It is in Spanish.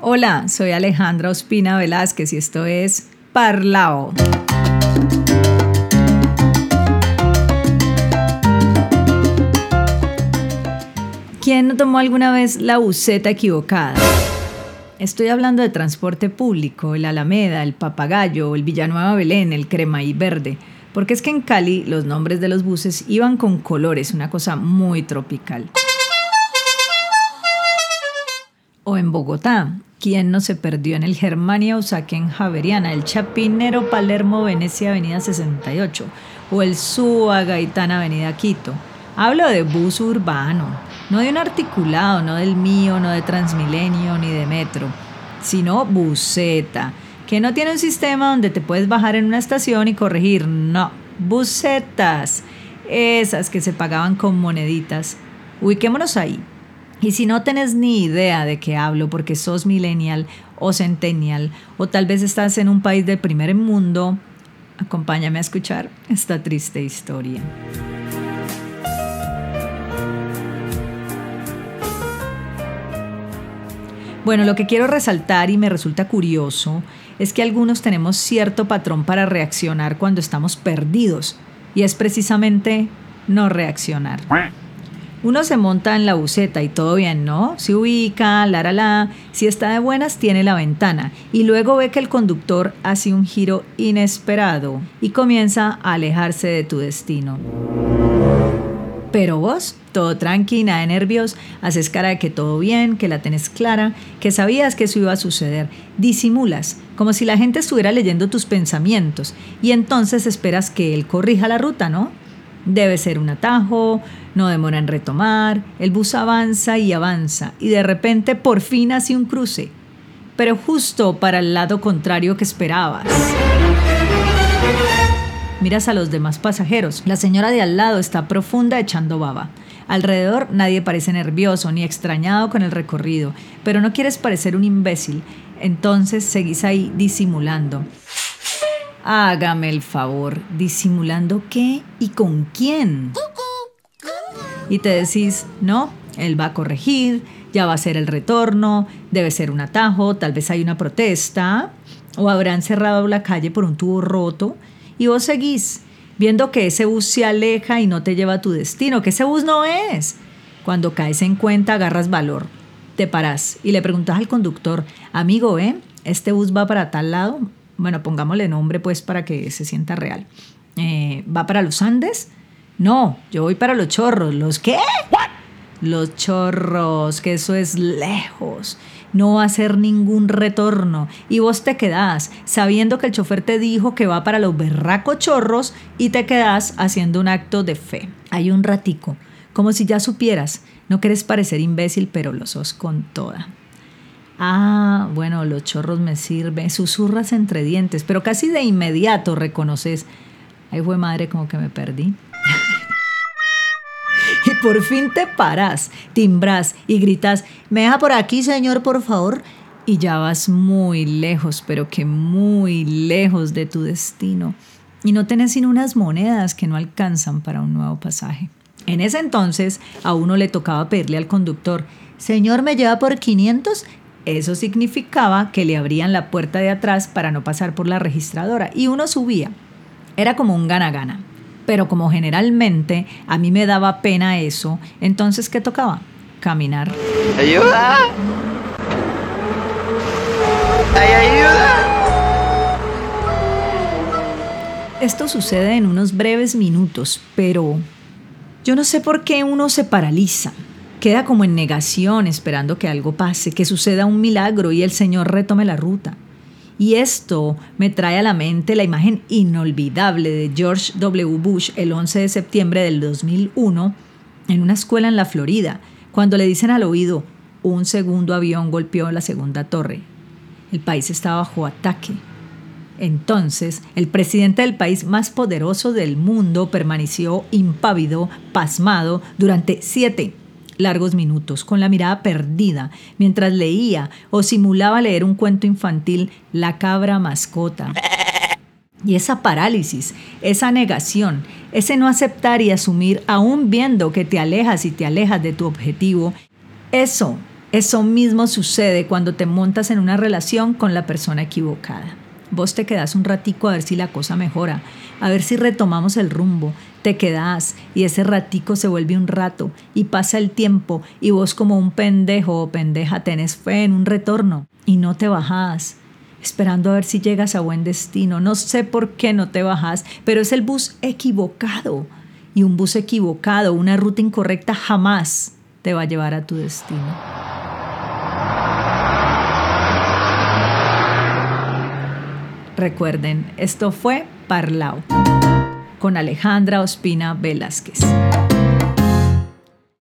Hola, soy Alejandra Ospina Velázquez y esto es Parlao. ¿Quién no tomó alguna vez la buceta equivocada? Estoy hablando de transporte público, el Alameda, el Papagayo, el Villanueva Belén, el Crema y Verde, porque es que en Cali los nombres de los buses iban con colores, una cosa muy tropical. O en Bogotá, ¿quién no se perdió en el Germania Usaquén Javeriana, el Chapinero Palermo Venecia Avenida 68 o el Suba Gaitán Avenida Quito? Hablo de bus urbano, no de un articulado, no del mío, no de Transmilenio ni de metro, sino buseta, que no tiene un sistema donde te puedes bajar en una estación y corregir, no, busetas, esas que se pagaban con moneditas. Ubiquémonos ahí. Y si no tenés ni idea de qué hablo porque sos millennial o centennial o tal vez estás en un país del primer mundo, acompáñame a escuchar esta triste historia. Bueno, lo que quiero resaltar y me resulta curioso es que algunos tenemos cierto patrón para reaccionar cuando estamos perdidos y es precisamente no reaccionar. Uno se monta en la buceta y todo bien, ¿no? Se ubica, la, la, la. Si está de buenas, tiene la ventana. Y luego ve que el conductor hace un giro inesperado y comienza a alejarse de tu destino. Pero vos, todo tranqui, nada de nervios, haces cara de que todo bien, que la tenés clara, que sabías que eso iba a suceder. Disimulas, como si la gente estuviera leyendo tus pensamientos, y entonces esperas que él corrija la ruta, ¿no? Debe ser un atajo, no demora en retomar, el bus avanza y avanza y de repente por fin hace un cruce, pero justo para el lado contrario que esperabas. Miras a los demás pasajeros. La señora de al lado está profunda echando baba. Alrededor nadie parece nervioso ni extrañado con el recorrido, pero no quieres parecer un imbécil, entonces seguís ahí disimulando. Hágame el favor, disimulando qué y con quién. Y te decís, no, él va a corregir, ya va a ser el retorno, debe ser un atajo, tal vez hay una protesta, o habrán cerrado la calle por un tubo roto, y vos seguís viendo que ese bus se aleja y no te lleva a tu destino, que ese bus no es. Cuando caes en cuenta, agarras valor, te paras y le preguntas al conductor, amigo, ¿eh? ¿Este bus va para tal lado? Bueno, pongámosle nombre pues para que se sienta real. Eh, ¿Va para los Andes? No, yo voy para los chorros. ¿Los qué? Los chorros, que eso es lejos. No va a ser ningún retorno. Y vos te quedás sabiendo que el chofer te dijo que va para los berracos chorros y te quedás haciendo un acto de fe. Hay un ratico, como si ya supieras. No querés parecer imbécil, pero lo sos con toda. Ah, bueno, los chorros me sirven. Susurras entre dientes, pero casi de inmediato reconoces. Ahí fue madre como que me perdí. y por fin te paras, timbras y gritas, ¿me deja por aquí, señor, por favor? Y ya vas muy lejos, pero que muy lejos de tu destino. Y no tenés sino unas monedas que no alcanzan para un nuevo pasaje. En ese entonces a uno le tocaba pedirle al conductor, Señor, ¿me lleva por 500? Eso significaba que le abrían la puerta de atrás para no pasar por la registradora y uno subía. Era como un gana-gana. Pero como generalmente a mí me daba pena eso, entonces ¿qué tocaba? Caminar. ¡Ayuda! ¡Ay, ayuda! Esto sucede en unos breves minutos, pero yo no sé por qué uno se paraliza queda como en negación esperando que algo pase, que suceda un milagro y el Señor retome la ruta. Y esto me trae a la mente la imagen inolvidable de George W. Bush el 11 de septiembre del 2001 en una escuela en la Florida, cuando le dicen al oído, un segundo avión golpeó la segunda torre. El país estaba bajo ataque. Entonces, el presidente del país más poderoso del mundo permaneció impávido, pasmado, durante siete largos minutos, con la mirada perdida, mientras leía o simulaba leer un cuento infantil La cabra mascota. Y esa parálisis, esa negación, ese no aceptar y asumir aún viendo que te alejas y te alejas de tu objetivo, eso Eso mismo sucede cuando te montas en una relación con la persona equivocada. Vos te quedás un ratico a ver si la cosa mejora, a ver si retomamos el rumbo. Te quedás y ese ratico se vuelve un rato y pasa el tiempo y vos como un pendejo o pendeja tenés fe en un retorno y no te bajás, esperando a ver si llegas a buen destino. No sé por qué no te bajás, pero es el bus equivocado. Y un bus equivocado, una ruta incorrecta jamás te va a llevar a tu destino. Recuerden, esto fue Parlao con Alejandra Ospina Velázquez.